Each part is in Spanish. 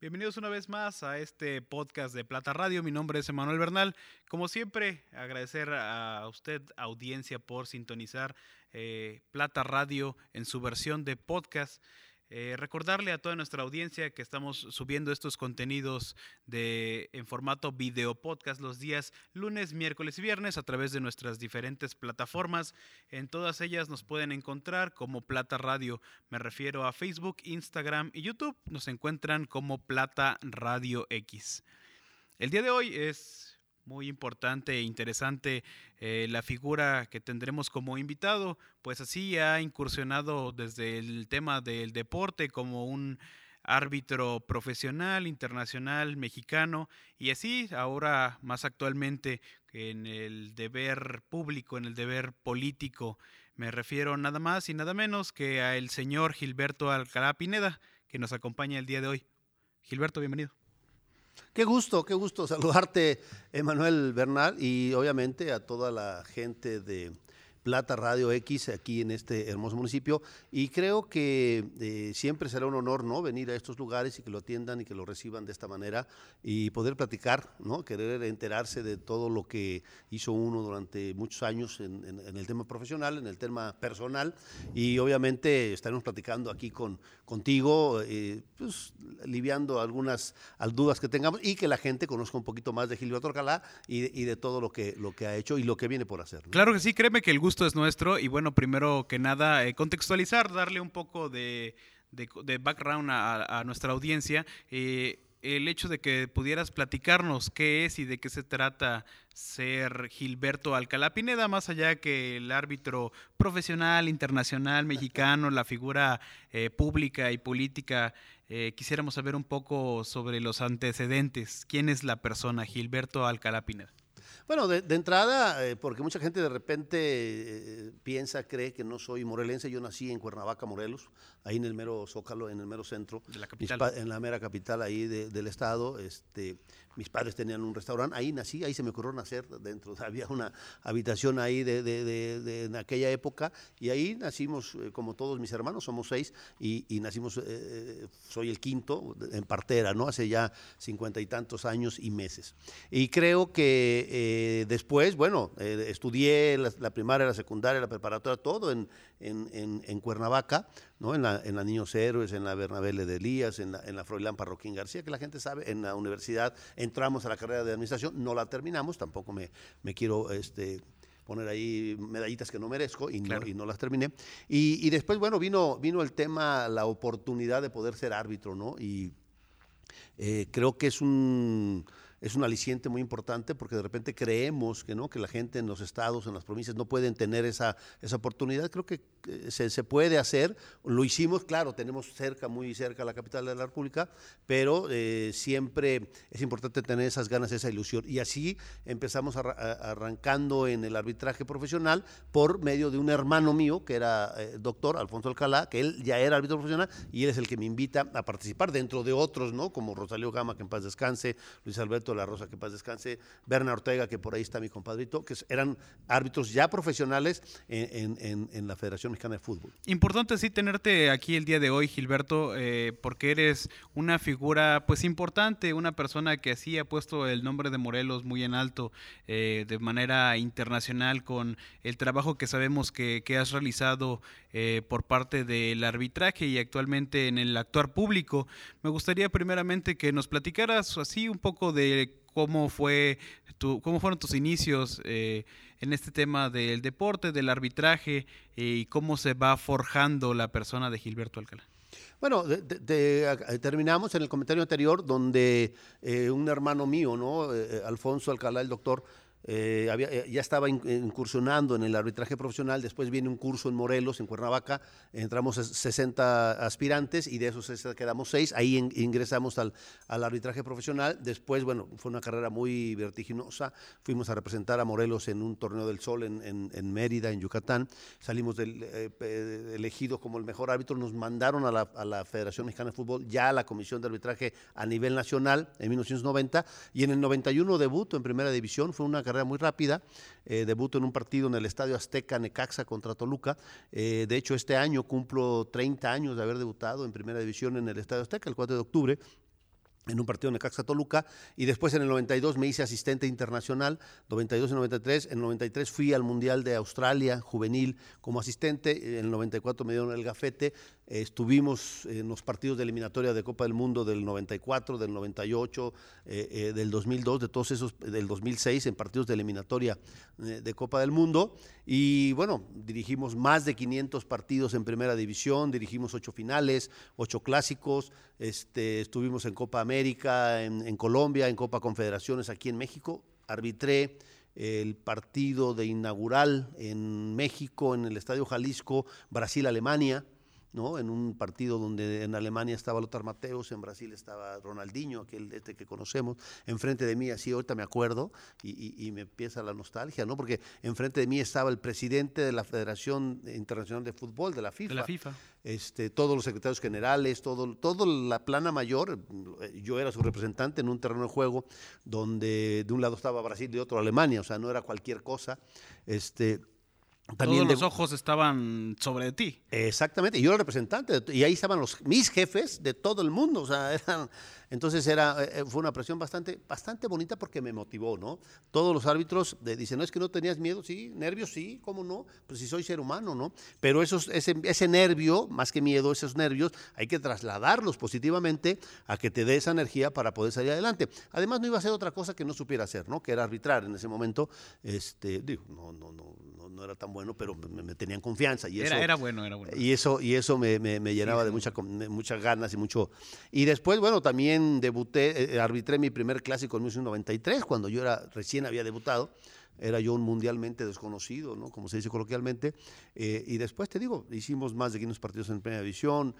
Bienvenidos una vez más a este podcast de Plata Radio. Mi nombre es Emanuel Bernal. Como siempre, agradecer a usted, audiencia, por sintonizar eh, Plata Radio en su versión de podcast. Eh, recordarle a toda nuestra audiencia que estamos subiendo estos contenidos de, en formato video podcast los días lunes, miércoles y viernes a través de nuestras diferentes plataformas. En todas ellas nos pueden encontrar como Plata Radio. Me refiero a Facebook, Instagram y YouTube. Nos encuentran como Plata Radio X. El día de hoy es muy importante e interesante eh, la figura que tendremos como invitado, pues así ha incursionado desde el tema del deporte como un árbitro profesional, internacional, mexicano, y así ahora más actualmente en el deber público, en el deber político. Me refiero nada más y nada menos que al señor Gilberto Alcalá Pineda, que nos acompaña el día de hoy. Gilberto, bienvenido. Qué gusto, qué gusto saludarte, Emanuel Bernal, y obviamente a toda la gente de Plata Radio X aquí en este hermoso municipio. Y creo que eh, siempre será un honor no venir a estos lugares y que lo atiendan y que lo reciban de esta manera y poder platicar, no querer enterarse de todo lo que hizo uno durante muchos años en, el tema profesional, en el tema personal. Y obviamente estaremos platicando aquí con contigo, eh, pues aliviando algunas dudas que tengamos y que la gente conozca un poquito más de Gilberto Alcalá y, de todo lo que, lo que ha hecho y lo que viene por hacer. Claro que sí, créeme que el gusto es nuestro y bueno, primero que nada, eh, contextualizar, darle un poco de, background a, nuestra audiencia. Eh, el hecho de que pudieras platicarnos qué es y de qué se trata ser Gilberto Alcalá Pineda, más allá que el árbitro profesional, internacional, mexicano, la figura eh, pública y política, quisiéramos saber un poco sobre los antecedentes. ¿Quién es la persona Gilberto Alcalá Pineda? Bueno, de, entrada, eh, porque mucha gente de repente eh, piensa, cree que no soy morelense. Yo nací en Cuernavaca, Morelos, ahí en el mero Zócalo, en el mero centro. De la capital. en la mera capital ahí del estado. Este, mis padres tenían un restaurante, ahí nací, ahí se me ocurrió nacer dentro. Había una habitación ahí de, en aquella época y ahí nacimos, eh, como todos mis hermanos, somos seis, y, nacimos, soy el quinto en partera, ¿no? Hace ya cincuenta y tantos años y meses. Y creo que eh, después, bueno, eh, estudié la, primaria, la secundaria, la preparatoria, todo en, en, Cuernavaca, ¿no? En la, en la Niños Héroes, en la Bernabé de Elías, en la, en la Froilán Parroquín García, que la gente sabe, en la universidad entramos a la carrera de administración, no la terminamos, tampoco me, me quiero este, poner ahí medallitas que no merezco y, no, y no las terminé. Y, y, después, bueno, vino, vino el tema, la oportunidad de poder ser árbitro, ¿no? Y eh, creo que es un es un aliciente muy importante porque de repente creemos que no que la gente en los estados, en las provincias no pueden tener esa, esa oportunidad. Creo que se, se, puede hacer. Lo hicimos, claro, tenemos cerca, muy cerca la capital de la República, pero eh, siempre es importante tener esas ganas, esa ilusión. Y así empezamos arrancando en el arbitraje profesional por medio de un hermano mío que era eh, doctor, Alfonso Alcalá, que él ya era árbitro profesional y él es el que me invita a participar dentro de otros, ¿no? Como Rosalío Gama, que en paz descanse, Luis Alberto la Rosa, que paz descanse, Berna Ortega, que por ahí está mi compadrito, que eran árbitros ya profesionales en, la Federación Mexicana de Fútbol. Importante sí tenerte aquí el día de hoy, Gilberto, eh, porque eres una figura pues importante, una persona que así ha puesto el nombre de Morelos muy en alto eh, de manera internacional con el trabajo que sabemos que, has realizado eh, por parte del arbitraje y actualmente en el actuar público. Me gustaría primeramente que nos platicaras así un poco de cómo fue cómo fueron tus inicios eh, en este tema del deporte, del arbitraje eh, y cómo se va forjando la persona de Gilberto Alcalá. Bueno, terminamos en el comentario anterior donde eh, un hermano mío, ¿no? Alfonso Alcalá, el doctor, eh, eh, ya estaba incursionando en el arbitraje profesional, después viene un curso en Morelos, en Cuernavaca, entramos 60 aspirantes y de esos quedamos 6, ahí ingresamos al, arbitraje profesional, después, bueno, fue una carrera muy vertiginosa, fuimos a representar a Morelos en un torneo del sol en, Mérida, en Yucatán, salimos eh, elegidos como el mejor árbitro, nos mandaron a la, Federación Mexicana de Fútbol, ya a la Comisión de Arbitraje a nivel nacional en 1990, y en el 91 debuto en Primera División, fue una muy rápida. Eh, debuto en un partido en el Estadio Azteca Necaxa contra Toluca. Eh, de hecho, este año cumplo 30 años de haber debutado en Primera División en el Estadio Azteca, el 4 de octubre. en un partido en Necaxa Toluca y después en el 92 me hice asistente internacional, 92 y 93, en el 93 fui al Mundial de Australia juvenil como asistente, en el 94 me dieron el gafete, estuvimos en los partidos de eliminatoria de Copa del Mundo del 94, del 98, eh, eh, del 2002, de todos esos, del 2006 en partidos de eliminatoria eh, de Copa del Mundo y bueno, dirigimos más de 500 partidos en primera división, dirigimos ocho finales, ocho clásicos, este, estuvimos en Copa América, en, Colombia, en Copa Confederaciones aquí en México, arbitré el partido de inaugural en México, en el Estadio Jalisco, Brasil-Alemania. ¿No? En un partido donde en Alemania estaba Lothar Mateos, en Brasil estaba Ronaldinho, aquel este que conocemos, enfrente de mí, así ahorita me acuerdo, y, me empieza la nostalgia, ¿no? Porque enfrente de mí estaba el presidente de la Federación Internacional de Fútbol, de la FIFA. la FIFA. Este, todos los secretarios generales, todo, todo la plana mayor, yo era su representante en un terreno de juego donde de un lado estaba Brasil y de otro Alemania, o sea, no era cualquier cosa. Este, también Todos los ojos estaban sobre ti. Exactamente, y yo era representante, y ahí estaban los, mis jefes de todo el mundo, o sea, eran entonces era, eh, eh, fue una presión bastante, bastante bonita porque me motivó, ¿no? Todos los árbitros dicen, no es que no tenías miedo, sí, nervios, sí, ¿cómo no? Pues si soy ser humano, ¿no? Pero esos, ese, ese nervio, más que miedo, esos nervios, hay que trasladarlos positivamente a que te dé esa energía para poder salir adelante. Además, no iba a ser otra cosa que no supiera hacer, ¿no? Que era arbitrar en ese momento. Este, digo, no, no, no, no, era tan bueno, pero me, tenían confianza. Y eso, era, bueno, era bueno. Y eso, y eso me, me, llenaba de mucha, muchas ganas y mucho. Y después, bueno, también debuté, eh, eh, arbitré mi primer clásico en 1993, cuando yo era, recién había debutado. Era yo un mundialmente desconocido, ¿no? como se dice coloquialmente. Eh, y después, te digo, hicimos más de 500 partidos en primera división,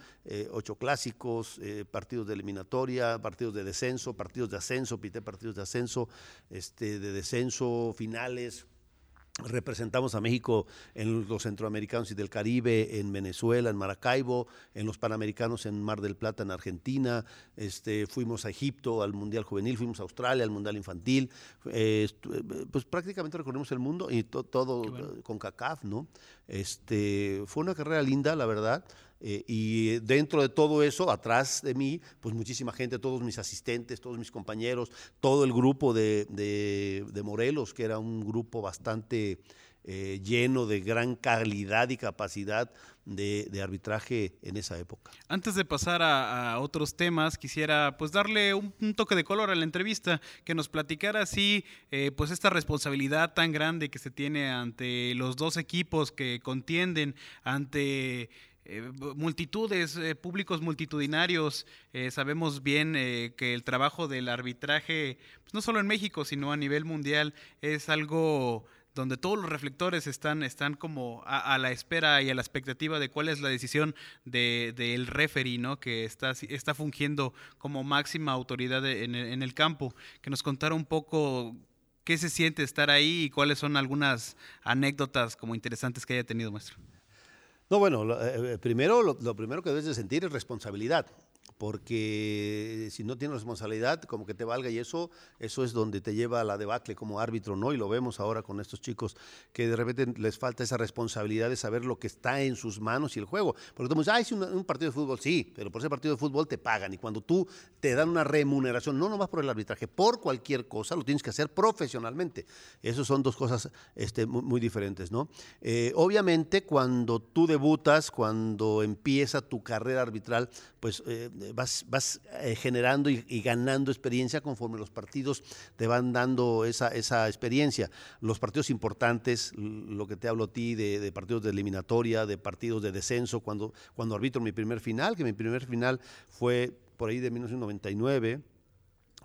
ocho clásicos, partidos de eliminatoria, partidos de descenso, partidos de ascenso, pité partidos de ascenso, este, de descenso, finales, Representamos a México en los centroamericanos y del Caribe, en Venezuela, en Maracaibo, en los panamericanos en Mar del Plata, en Argentina. Este, fuimos a Egipto al Mundial Juvenil, fuimos a Australia al Mundial Infantil. Eh, pues prácticamente recorrimos el mundo y todo con CACAF, ¿no? Este, fue una carrera linda, la verdad. Eh, y dentro de todo eso, atrás de mí, pues muchísima gente, todos mis asistentes, todos mis compañeros, todo el grupo de, de, Morelos, que era un grupo bastante eh, lleno de gran calidad y capacidad de, arbitraje en esa época. Antes de pasar a, otros temas, quisiera pues darle un, toque de color a la entrevista, que nos platicara así eh, pues esta responsabilidad tan grande que se tiene ante los dos equipos que contienden, ante eh, multitudes, eh, públicos multitudinarios. Eh, sabemos bien que el trabajo del arbitraje, pues, no solo en México, sino a nivel mundial, es algo donde todos los reflectores están, están como a, la espera y a la expectativa de cuál es la decisión del de, referee, ¿no? que está, está fungiendo como máxima autoridad en el, en el campo. Que nos contara un poco qué se siente estar ahí y cuáles son algunas anécdotas como interesantes que haya tenido, maestro. No, bueno, eh, eh, primero, lo, primero que debes de sentir es responsabilidad porque si no tienes responsabilidad, como que te valga y eso, eso es donde te lleva a la debacle como árbitro, ¿no? Y lo vemos ahora con estos chicos que de repente les falta esa responsabilidad de saber lo que está en sus manos y el juego. Porque tú dices, ah, es un, partido de fútbol, sí, pero por ese partido de fútbol te pagan y cuando tú te dan una remuneración, no nomás por el arbitraje, por cualquier cosa, lo tienes que hacer profesionalmente. Esas son dos cosas este, muy, diferentes, ¿no? Eh, obviamente, cuando tú debutas, cuando empieza tu carrera arbitral, pues eh, vas, eh, generando y, ganando experiencia conforme los partidos te van dando esa, esa experiencia. Los partidos importantes, lo que te hablo a ti de, partidos de eliminatoria, de partidos de descenso, cuando, cuando arbitro mi primer final, que mi primer final fue por ahí de 1999,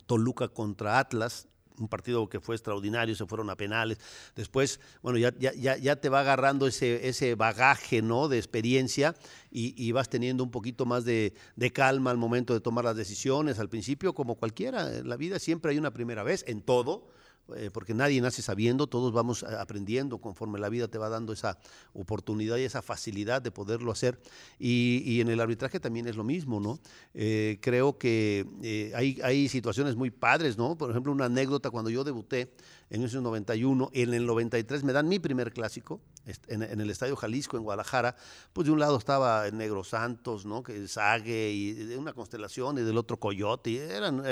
Toluca contra Atlas, un partido que fue extraordinario, se fueron a penales. Después, bueno, ya, ya, ya te va agarrando ese, ese bagaje ¿no? de experiencia y, vas teniendo un poquito más de, calma al momento de tomar las decisiones. Al principio, como cualquiera, en la vida siempre hay una primera vez, en todo. Eh, porque nadie nace sabiendo, todos vamos aprendiendo conforme la vida te va dando esa oportunidad y esa facilidad de poderlo hacer. Y, en el arbitraje también es lo mismo, ¿no? Eh, creo que eh, hay, hay situaciones muy padres, ¿no? Por ejemplo, una anécdota cuando yo debuté en 1991, en el 93 me dan mi primer clásico en, el Estadio Jalisco en Guadalajara, pues de un lado estaba el Negro Santos, ¿no? Que Sague y de una constelación y del otro Coyote, y, eran,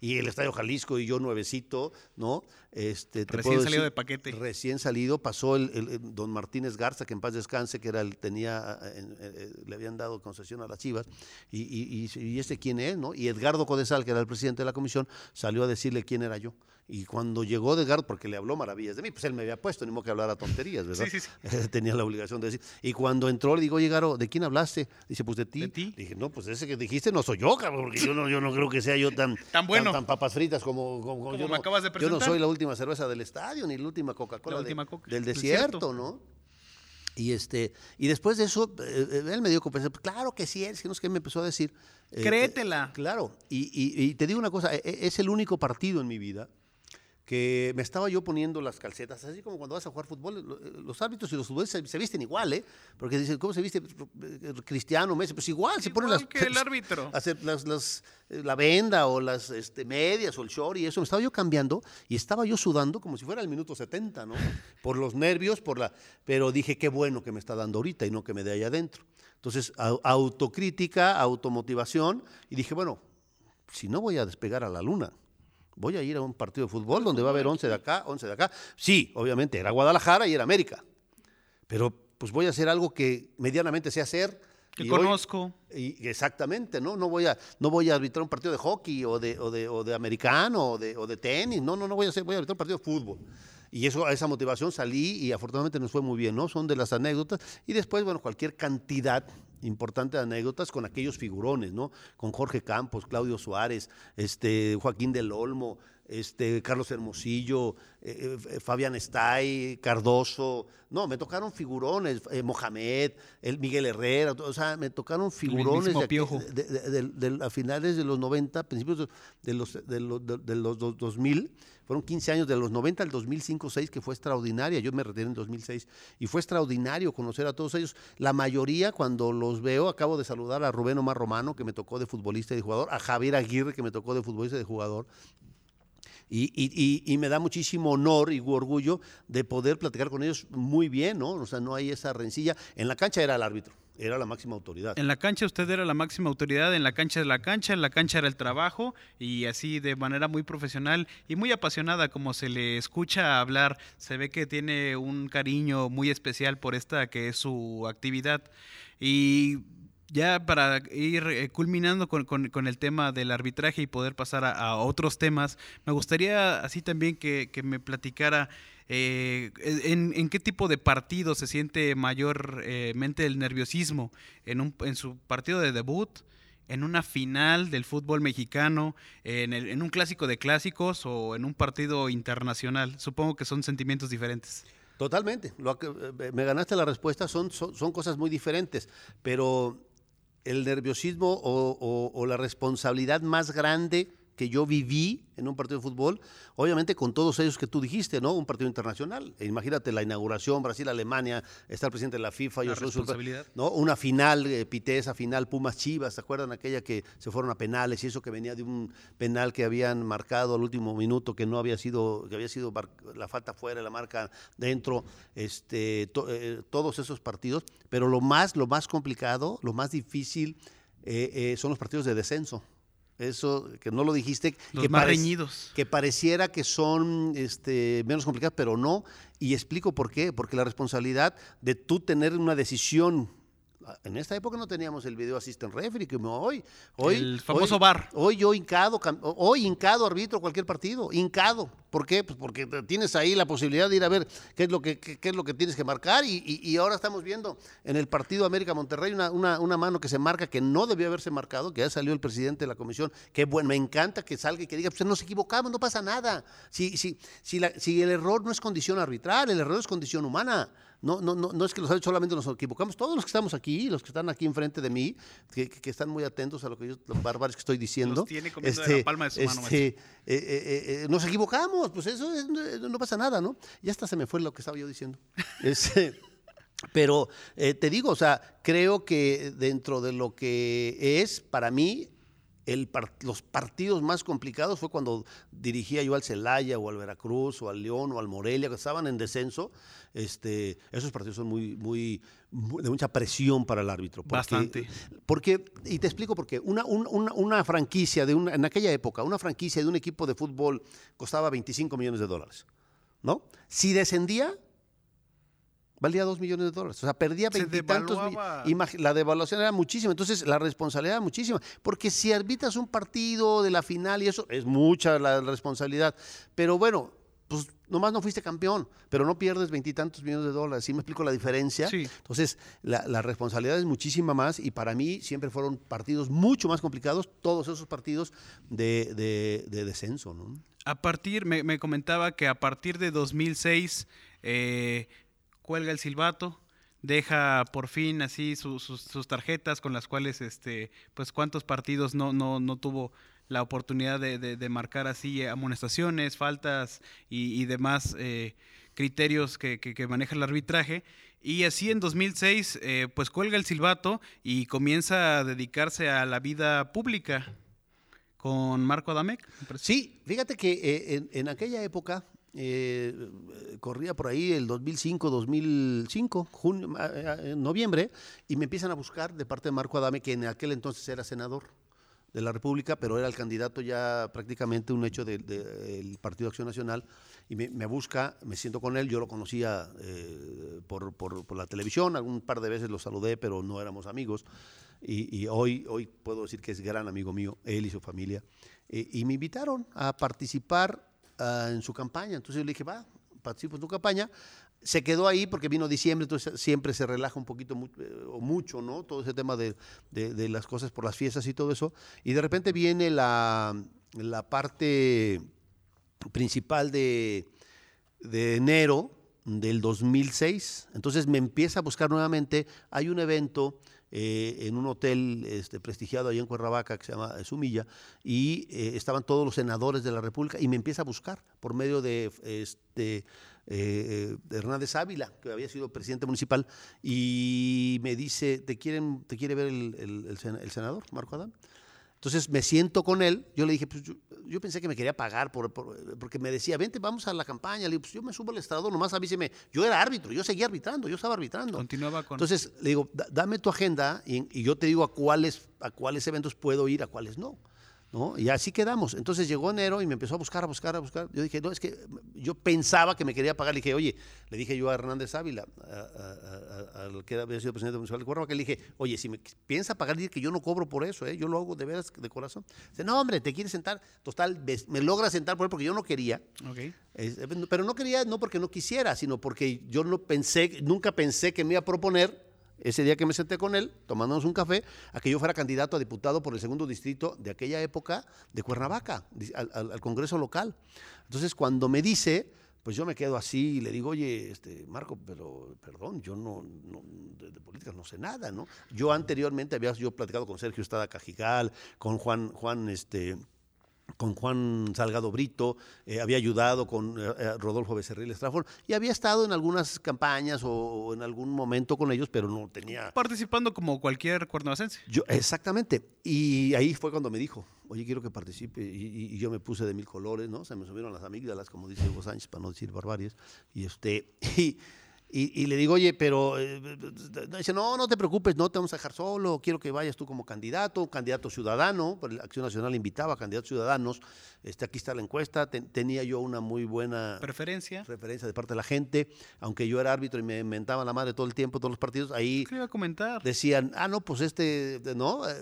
y el Estadio Jalisco y yo nuevecito, ¿no? Este, recién salido de paquete. Recién salido, pasó el, don Martínez Garza, que en paz descanse, que era el, tenía, eh, eh, le habían dado concesión a las Chivas, y, y, y, este quién es, ¿no? Y Edgardo Codesal, que era el presidente de la comisión, salió a decirle quién era yo. Y cuando llegó Edgardo, porque le habló maravillas de mí, pues él me había puesto, ni modo que hablara tonterías, ¿verdad? Sí, sí, sí. Tenía la obligación de decir. Y cuando entró, le digo, oye, Garo, ¿de quién hablaste? Dice, pues de ti. ¿De ti? Dije, no, pues ese que dijiste no soy yo, cabrón, porque yo no, yo no creo que sea yo tan, tan bueno. Tan, papas fritas como, como, yo. me acabas de presentar. Yo no soy la última cerveza del estadio, ni la última Coca-Cola del desierto, ¿no? Y, este, y después de eso, eh, eh, él me dio confianza. Claro que sí, es que no es que me empezó a decir. Eh, Créetela. claro, y, y, te digo una cosa, e, e, es el único partido en mi vida que me estaba yo poniendo las calcetas, así como cuando vas a jugar fútbol, eh, los árbitros y los futbolistas se, visten igual, ¿eh? Porque dicen, ¿cómo se viste eh, Cristiano, Messi? Pues igual, se ponen las... que el árbitro. las, eh, la venda o las este, medias o el short y eso, me estaba yo cambiando y estaba yo sudando como si fuera el minuto 70, ¿no? Por los nervios, por la... Pero dije, qué bueno que me está dando ahorita y no que me dé allá adentro. Entonces, autocrítica, automotivación, y dije, bueno, si no voy a despegar a la luna, voy a ir a un partido de fútbol donde va a haber 11 de acá, 11 de acá. Sí, obviamente, era Guadalajara y era América. Pero pues voy a hacer algo que medianamente sé hacer. Que conozco. y exactamente, ¿no? No voy, a, no voy a arbitrar un partido de hockey o de, o de, o de americano o de, o de, tenis. No, no, no voy a hacer, voy a arbitrar un partido de fútbol. Y eso, a esa motivación salí y afortunadamente nos fue muy bien, ¿no? Son de las anécdotas. Y después, bueno, cualquier cantidad importante de anécdotas con aquellos figurones, ¿no? Con Jorge Campos, Claudio Suárez, este, Joaquín del Olmo, este, Carlos Hermosillo, eh, eh, Fabián Estay, Cardoso. No, me tocaron figurones, eh, Mohamed, el Miguel Herrera, o sea, me tocaron figurones de, a finales de los 90, principios de los, de los, de los 2000 fueron 15 años de los 90 al 2005-6 que fue extraordinaria. Yo me retiré en 2006 y fue extraordinario conocer a todos ellos. La mayoría cuando los veo, acabo de saludar a Rubén Omar Romano que me tocó de futbolista y de jugador, a Javier Aguirre que me tocó de futbolista y de jugador. Y, y, y, me da muchísimo honor y orgullo de poder platicar con ellos muy bien, ¿no? O sea, no hay esa rencilla. En la cancha era el árbitro era la máxima autoridad. En la cancha usted era la máxima autoridad, en la cancha de la cancha, en la cancha era el trabajo y así de manera muy profesional y muy apasionada como se le escucha hablar, se ve que tiene un cariño muy especial por esta que es su actividad. Y ya para ir eh, culminando con, el tema del arbitraje y poder pasar a, otros temas, me gustaría así también que, que me platicara eh, en, qué tipo de partido se siente mayormente el nerviosismo? ¿En, un, ¿En su partido de debut? ¿En una final del fútbol mexicano? En, ¿En un clásico de clásicos? ¿O en un partido internacional? Supongo que son sentimientos diferentes. Totalmente. Lo que, eh, me ganaste la respuesta, son, son, cosas muy diferentes, pero el nerviosismo o, o, la responsabilidad más grande que yo viví en un partido de fútbol, obviamente con todos ellos que tú dijiste, ¿no? Un partido internacional. E imagínate la inauguración, Brasil-Alemania, está el presidente de la FIFA, yo soy ¿no? Una final, eh, pité esa final, Pumas-Chivas, ¿se acuerdan aquella que se fueron a penales y eso que venía de un penal que habían marcado al último minuto, que no había sido, que había sido la falta fuera, la marca dentro, este, eh, todos esos partidos, pero lo más, lo más complicado, lo más difícil eh, son los partidos de descenso eso que no lo dijiste, que, más reñidos. que pareciera que son este, menos complicados, pero no. Y explico por qué, porque la responsabilidad de tú tener una decisión en esta época no teníamos el video assistant referee que hoy, hoy el famoso bar. Hoy yo hincado, hoy hincado arbitro cualquier partido, hincado. ¿Por qué? Pues porque tienes ahí la posibilidad de ir a ver qué es lo que, qué, es lo que tienes que marcar y, ahora estamos viendo en el partido América Monterrey una, una, mano que se marca que no debió haberse marcado, que ya salió el presidente de la comisión, que bueno, me encanta que salga y que diga, pues nos equivocamos, no pasa nada. Si, si, si, la, si el error no es condición arbitral, el error es condición humana. No, no, no, no es que los solamente nos equivocamos, todos los que estamos aquí, los que están aquí enfrente de mí, que, están muy atentos a lo que yo, los barbares que estoy diciendo. Los tiene comiendo de la palma de su mano, este, eh, eh, eh, eh, nos equivocamos, pues eso es- no, no pasa nada, ¿no? Ya hasta se me fue lo que estaba yo diciendo. Este, pero te digo, o sea, creo que dentro de lo que es, para mí, el los partidos más complicados fue cuando dirigía yo al Celaya o al Veracruz o al León o al Morelia, que estaban en descenso. Este, esos partidos son muy, muy, muy- de mucha presión para el árbitro. porque- Bastante. Porque, y te explico por qué. Una, un- una, una franquicia, de una, en aquella época, una franquicia de un equipo de fútbol costaba 25 millones de dólares. ¿No? Si descendía, valía 2 millones de dólares. O sea, perdía veintitantos millones. La devaluación era muchísima. Entonces, la responsabilidad era muchísima. Porque si arbitras un partido de la final y eso, es mucha la responsabilidad. Pero bueno, pues nomás no fuiste campeón, pero no pierdes veintitantos millones de dólares. ¿Sí me explico la diferencia? Sí. Entonces, la, la responsabilidad es muchísima más y para mí siempre fueron partidos mucho más complicados, todos esos partidos de, de- de descenso, ¿no? A partir, me, me comentaba que a partir de 2006 eh, cuelga el silbato, deja por fin así su- sus, sus tarjetas con las cuales, este, pues cuántos partidos no, no, no tuvo la oportunidad de, de- marcar así amonestaciones, faltas y, demás eh, criterios que, que- maneja el arbitraje. Y así en 2006, eh, pues cuelga el silbato y comienza a dedicarse a la vida pública con Marco parece. Sí, fíjate que eh, en, en aquella época, eh, eh, corría por ahí el 2005, 2005, junio, en noviembre, y me empiezan a buscar de parte de Marco Adame, que en aquel entonces era senador de la República, pero era el candidato ya prácticamente un hecho del Partido Acción Nacional, y me, busca, me siento con él, yo lo conocía eh, por, la televisión, algún par de veces lo saludé, pero no éramos amigos, y, hoy, hoy puedo decir que es gran amigo mío, él y su familia, Eh, y me invitaron a participar ah, en su campaña, entonces yo le dije, va, participo en tu campaña, se quedó ahí porque vino diciembre, entonces siempre se relaja un poquito eh, o mucho, ¿no? Todo ese tema de, de- de las cosas por las fiestas y todo eso. Y de repente viene la, la parte principal de, de enero del 2006. Entonces me empieza a buscar nuevamente. Hay un evento eh, en un hotel este, prestigiado allá en Cuernavaca que se llama Sumilla y eh, estaban todos los senadores de la República y me empieza a buscar por medio de este, eh, de Hernández Ávila, que había sido presidente municipal, y me dice, ¿te, quieren, te quiere ver el, el- el senador, Marco Adán? Entonces me siento con él, yo le dije, pues yo, yo pensé que me quería pagar por, por- porque me decía, vente, vamos a la campaña. Le digo, pues yo me subo al estrado, nomás avíseme. Yo era árbitro, yo seguía arbitrando, yo estaba arbitrando. Continuaba con... Entonces le digo, "Da- dame tu agenda y, y yo te digo a cuáles, a cuáles eventos puedo ir, a cuáles no. ¿No? Y así quedamos. Entonces llegó enero y me empezó a buscar, a buscar, a buscar. Yo dije, no, es que yo pensaba que me quería pagar. Le dije, oye, le dije yo a Hernández Ávila, al que había sido presidente municipal de Cuernavaca, le dije, oye, si me piensa pagar, dile que yo no cobro por eso, ¿eh? yo lo hago de veras, de corazón. Dice, no, hombre, te quieres sentar. Total, me logra sentar por él porque yo no quería. Es- pero no quería, no porque no quisiera, sino porque yo no pensé, nunca pensé que me iba a proponer ese día que me senté con él, tomándonos un café, a que yo fuera candidato a diputado por el segundo distrito de aquella época de Cuernavaca, al, Congreso local. Entonces, cuando me dice, pues yo me quedo así y le digo, oye, este, Marco, pero perdón, yo no, no- de, de política no sé nada, ¿no? Yo anteriormente había yo platicado con Sergio Estrada Cajigal, con Juan, Juan, este con Juan Salgado Brito, eh, había ayudado con eh, eh, Rodolfo Becerril Estrafón y había estado en algunas campañas o, o en algún momento con ellos, pero no tenía... Participando como cualquier cuernavacense. Yo, exactamente. Y ahí fue cuando me dijo, oye, quiero que participe. Y yo me puse de mil colores, ¿no? Se me subieron las amígdalas, como dice Hugo Sánchez, para no decir barbaries. Y, este, y, y- y le digo, oye, pero... eh, dice, no, no te preocupes, no te vamos a dejar solo. Quiero que vayas tú como candidato, candidato ciudadano. La Acción Nacional invitaba a candidatos ciudadanos. Este, aquí está la encuesta. Ten- tenía yo una muy buena Preferencia. referencia de parte de la gente. Aunque yo era árbitro y me inventaban la madre todo el tiempo, todos los partidos, ahí ¿Qué iba a comentar? decían, ah, no, pues este, no, eh,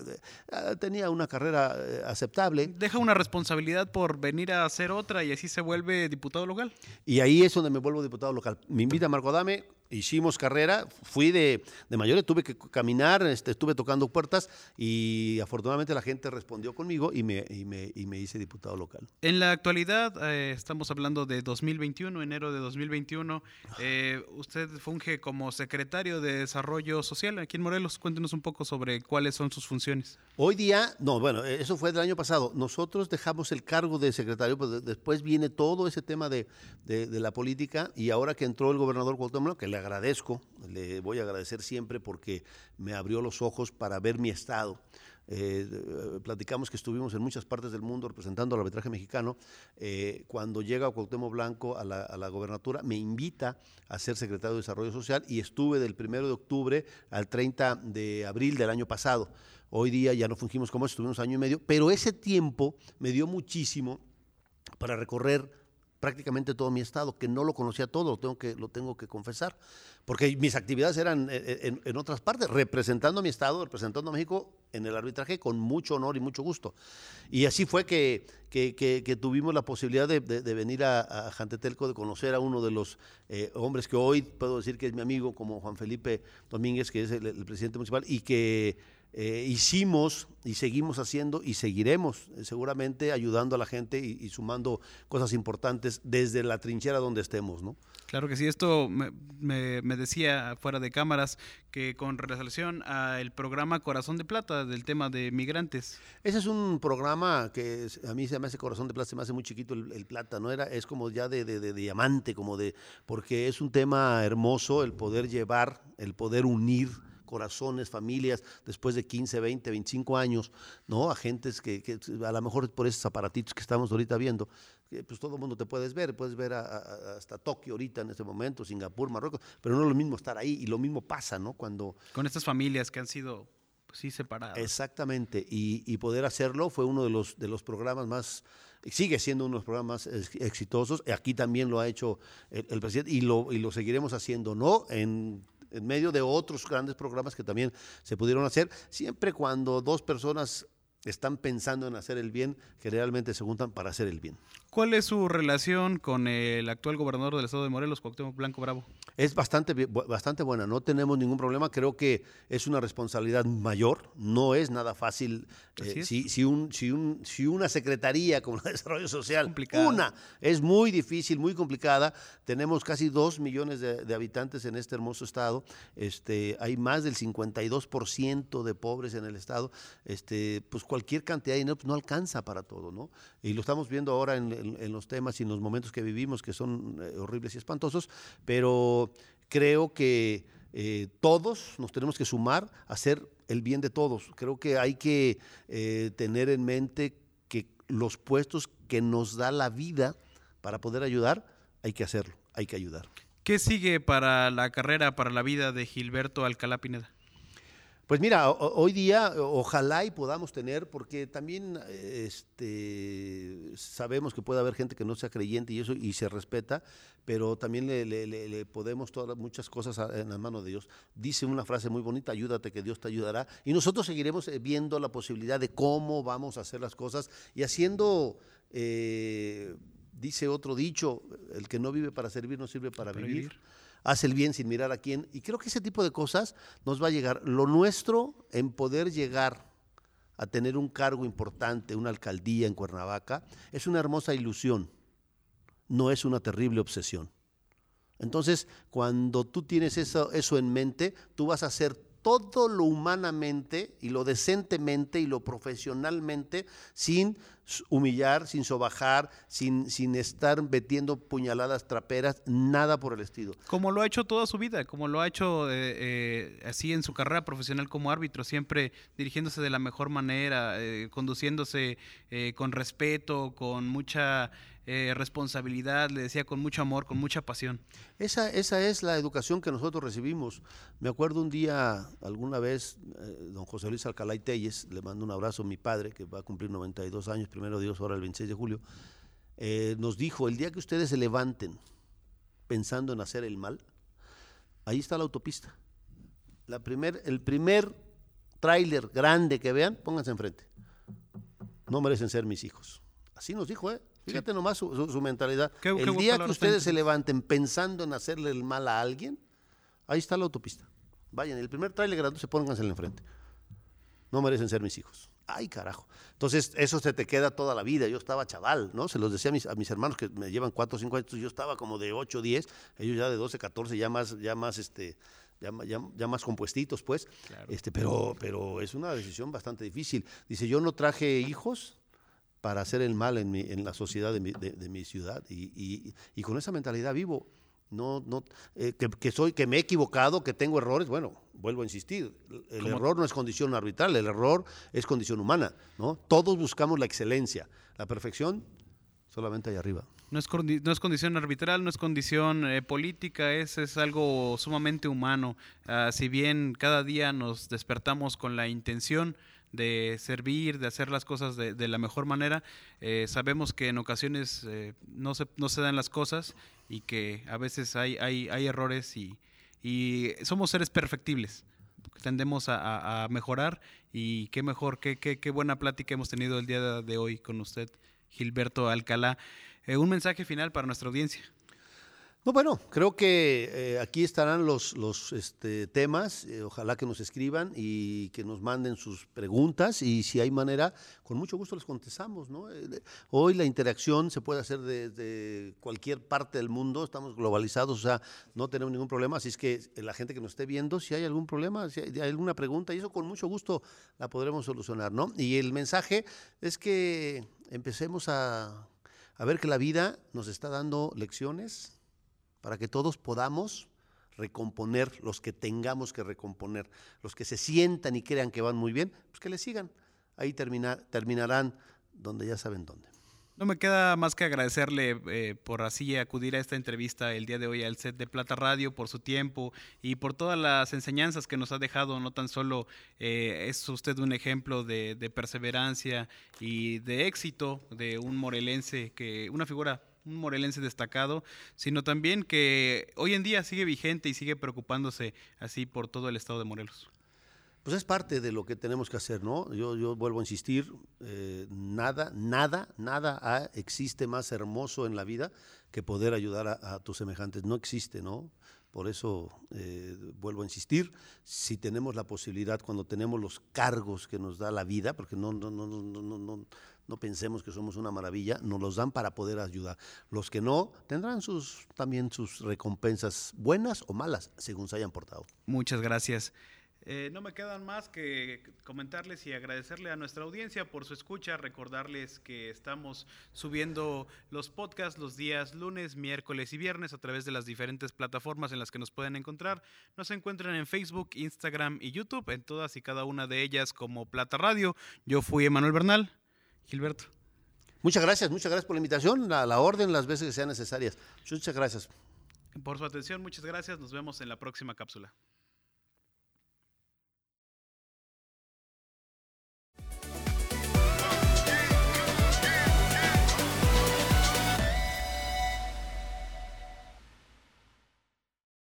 eh, tenía una carrera eh, aceptable. Deja una responsabilidad por venir a hacer otra y así se vuelve diputado local. Y ahí es donde me vuelvo diputado local. Me invita Marco Adame, hicimos carrera, fui de, de mayor, tuve que caminar, este, estuve tocando puertas y afortunadamente la gente respondió conmigo y me, y me, y me hice diputado local. En la actualidad, eh, estamos hablando de 2021, enero de 2021, eh, usted funge como secretario de Desarrollo Social aquí en Morelos. Cuéntenos un poco sobre cuáles son sus funciones. Hoy día, no, bueno, eso fue del año pasado. Nosotros dejamos el cargo de secretario, pues después viene todo ese tema de, de, de la política y ahora que entró el gobernador Cuauhtémoc, que le agradezco, le voy a agradecer siempre porque me abrió los ojos para ver mi estado. Eh, platicamos que estuvimos en muchas partes del mundo representando al arbitraje mexicano. Eh, cuando llega Cuauhtémoc Blanco a la, a la, gobernatura, me invita a ser secretario de Desarrollo Social y estuve del 1 de octubre al 30 de abril del año pasado. Hoy día ya no fungimos como eso, estuvimos año y medio, pero ese tiempo me dio muchísimo para recorrer prácticamente todo mi estado, que no lo conocía todo, lo tengo que, lo tengo que confesar, porque mis actividades eran en, en, otras partes, representando a mi estado, representando a México en el arbitraje con mucho honor y mucho gusto. Y así fue que, que, tuvimos la posibilidad de, venir a, a, Jantetelco, de conocer a uno de los eh, hombres que hoy puedo decir que es mi amigo, como Juan Felipe Domínguez, que es el, el presidente municipal, y que eh, hicimos y seguimos haciendo y seguiremos eh, seguramente ayudando a la gente y, y, sumando cosas importantes desde la trinchera donde estemos, ¿no? Claro que sí, esto me, me, me decía fuera de cámaras que con relación al programa Corazón de Plata del tema de migrantes. Ese es un programa que a mí se me hace Corazón de Plata, se me hace muy chiquito el, el plata, ¿no? Era, es como ya de, de, de, diamante, como de, porque es un tema hermoso el poder llevar, el poder unir corazones, familias, después de 15, 20, 25 años, ¿no? Agentes que, que a lo mejor por esos aparatitos que estamos ahorita viendo, pues todo el mundo te puedes ver, puedes ver a, a, hasta Tokio ahorita en este momento, Singapur, Marruecos, pero no es lo mismo estar ahí y lo mismo pasa, ¿no? Cuando... Con estas familias que han sido pues, sí separadas. Exactamente, y, y poder hacerlo fue uno de los, de los programas más sigue siendo uno de los programas exitosos. Aquí también lo ha hecho el, el presidente y lo, y lo seguiremos haciendo, ¿no? En en medio de otros grandes programas que también se pudieron hacer, siempre cuando dos personas están pensando en hacer el bien, generalmente se juntan para hacer el bien. ¿Cuál es su relación con el actual gobernador del estado de Morelos, Cuauhtémoc Blanco Bravo? Es bastante, bastante buena, no tenemos ningún problema, creo que es una responsabilidad mayor, no es nada fácil. Eh, si, si, un, si, un, si, una secretaría como la de Desarrollo Social, complicada. una, es muy difícil, muy complicada, tenemos casi dos millones de, de habitantes en este hermoso estado, este, hay más del 52% de pobres en el estado, este, pues cualquier cantidad de dinero pues no alcanza para todo, ¿no? Y lo estamos viendo ahora en, en, los temas y en los momentos que vivimos que son eh, horribles y espantosos, pero creo que eh, todos nos tenemos que sumar a hacer el bien de todos. Creo que hay que eh, tener en mente que los puestos que nos da la vida para poder ayudar, hay que hacerlo, hay que ayudar. ¿Qué sigue para la carrera, para la vida de Gilberto Alcalá Pineda? Pues mira, hoy día ojalá y podamos tener, porque también este, sabemos que puede haber gente que no sea creyente y eso y se respeta, pero también le, le, le podemos todas muchas cosas en la mano de Dios. Dice una frase muy bonita, ayúdate que Dios te ayudará, y nosotros seguiremos eh, viendo la posibilidad de cómo vamos a hacer las cosas y haciendo... Eh, dice otro dicho, el que no vive para servir no sirve para, para vivir. vivir hace el bien sin mirar a quién. Y creo que ese tipo de cosas nos va a llegar. Lo nuestro en poder llegar a tener un cargo importante, una alcaldía en Cuernavaca, es una hermosa ilusión, no es una terrible obsesión. Entonces, cuando tú tienes eso, eso en mente, tú vas a hacer todo lo humanamente y lo decentemente y lo profesionalmente sin humillar, sin sobajar, sin, sin estar metiendo puñaladas traperas, nada por el estilo. Como lo ha hecho toda su vida, como lo ha hecho eh, eh, así en su carrera profesional como árbitro, siempre dirigiéndose de la mejor manera, eh, conduciéndose con respeto, con mucha eh, responsabilidad, le decía, con mucho amor, con mucha pasión. Esa, esa es la educación que nosotros recibimos. Me acuerdo un día, alguna vez, eh, don José Luis Alcalá y Telles, le mando un abrazo a mi padre, que va a cumplir 92 años, primero Dios, ahora el 26 de julio, eh, nos dijo, el día que ustedes se levanten pensando en hacer el mal, ahí está la autopista. La primer, el primer tráiler grande que vean, pónganse enfrente. No merecen ser mis hijos. Así nos dijo, ¿eh? Fíjate sí. nomás su, su, su mentalidad. ¿Qué, el qué día que ustedes se levanten pensando en hacerle el mal a alguien, Ahí está la autopista. Vayan, el primer trailer grande se pónganse en enfrente. No merecen ser mis hijos. Ay, carajo. Entonces, eso se te queda toda la vida. Yo estaba chaval, ¿no? Se los decía a mis, a mis hermanos que me llevan 4 o 5 años. Yo estaba como de 8 o 10, ellos ya de 12, 14, ya más, ya más, este, ya, ya, ya, más compuestitos, pues. Claro. Este, pero, pero es una decisión bastante difícil. Dice, yo no traje hijos para hacer el mal en, mi, en la sociedad de mi, de, de mi ciudad y, y, y, con esa mentalidad vivo. No, no, eh, que, que, soy, que me he equivocado, que tengo errores, bueno, vuelvo a insistir, el ¿Cómo? error no es condición arbitral, el error es condición humana, ¿no? Todos buscamos la excelencia, la perfección solamente ahí arriba. No es, no es condición arbitral, no es condición eh, política, es, es algo sumamente humano. Uh, si bien cada día nos despertamos con la intención de servir, de hacer las cosas de, de la mejor manera, eh, sabemos que en ocasiones eh, no, se, no se dan las cosas y que a veces hay, hay, hay errores y, y somos seres perfectibles tendemos a, a, mejorar y qué mejor, qué, qué, qué, buena plática hemos tenido el día de hoy con usted, Gilberto Alcalá. Eh, un mensaje final para nuestra audiencia. No, bueno, creo que eh, aquí estarán los, los este, temas, eh, ojalá que nos escriban y que nos manden sus preguntas y si hay manera, con mucho gusto les contestamos. ¿no? Eh, hoy la interacción se puede hacer desde de cualquier parte del mundo, estamos globalizados, o sea, no tenemos ningún problema, así es que la gente que nos esté viendo, si hay algún problema, si hay alguna pregunta, y eso con mucho gusto la podremos solucionar. ¿no? Y el mensaje es que empecemos a, a ver que la vida nos está dando lecciones para que todos podamos recomponer los que tengamos que recomponer, los que se sientan y crean que van muy bien, pues que le sigan. Ahí termina, terminarán donde ya saben dónde. No me queda más que agradecerle eh, por así acudir a esta entrevista el día de hoy al set de Plata Radio, por su tiempo y por todas las enseñanzas que nos ha dejado. No tan solo eh, es usted un ejemplo de, de perseverancia y de éxito de un morelense, que una figura un morelense destacado, sino también que hoy en día sigue vigente y sigue preocupándose así por todo el estado de Morelos. Pues es parte de lo que tenemos que hacer, ¿no? Yo, vuelvo a insistir, eh, nada, nada, nada existe más hermoso en la vida que poder ayudar a, a tus semejantes. No existe, ¿no? Por eso eh, vuelvo a insistir, si tenemos la posibilidad, cuando tenemos los cargos que nos da la vida, porque no, no, no, no, no, no, no pensemos que somos una maravilla, nos los dan para poder ayudar. Los que no, tendrán sus, también sus recompensas buenas o malas, según se hayan portado. Muchas gracias. Eh, no me quedan más que comentarles y agradecerle a nuestra audiencia por su escucha, recordarles que estamos subiendo los podcasts los días lunes, miércoles y viernes a través de las diferentes plataformas en las que nos pueden encontrar. Nos encuentran en Facebook, Instagram y YouTube, en todas y cada una de ellas como Plata Radio. Yo fui Emanuel Bernal. Gilberto. Muchas gracias, muchas gracias por la invitación, a la orden las veces que sean necesarias. Muchas gracias. Por su atención, muchas gracias. Nos vemos en la próxima cápsula.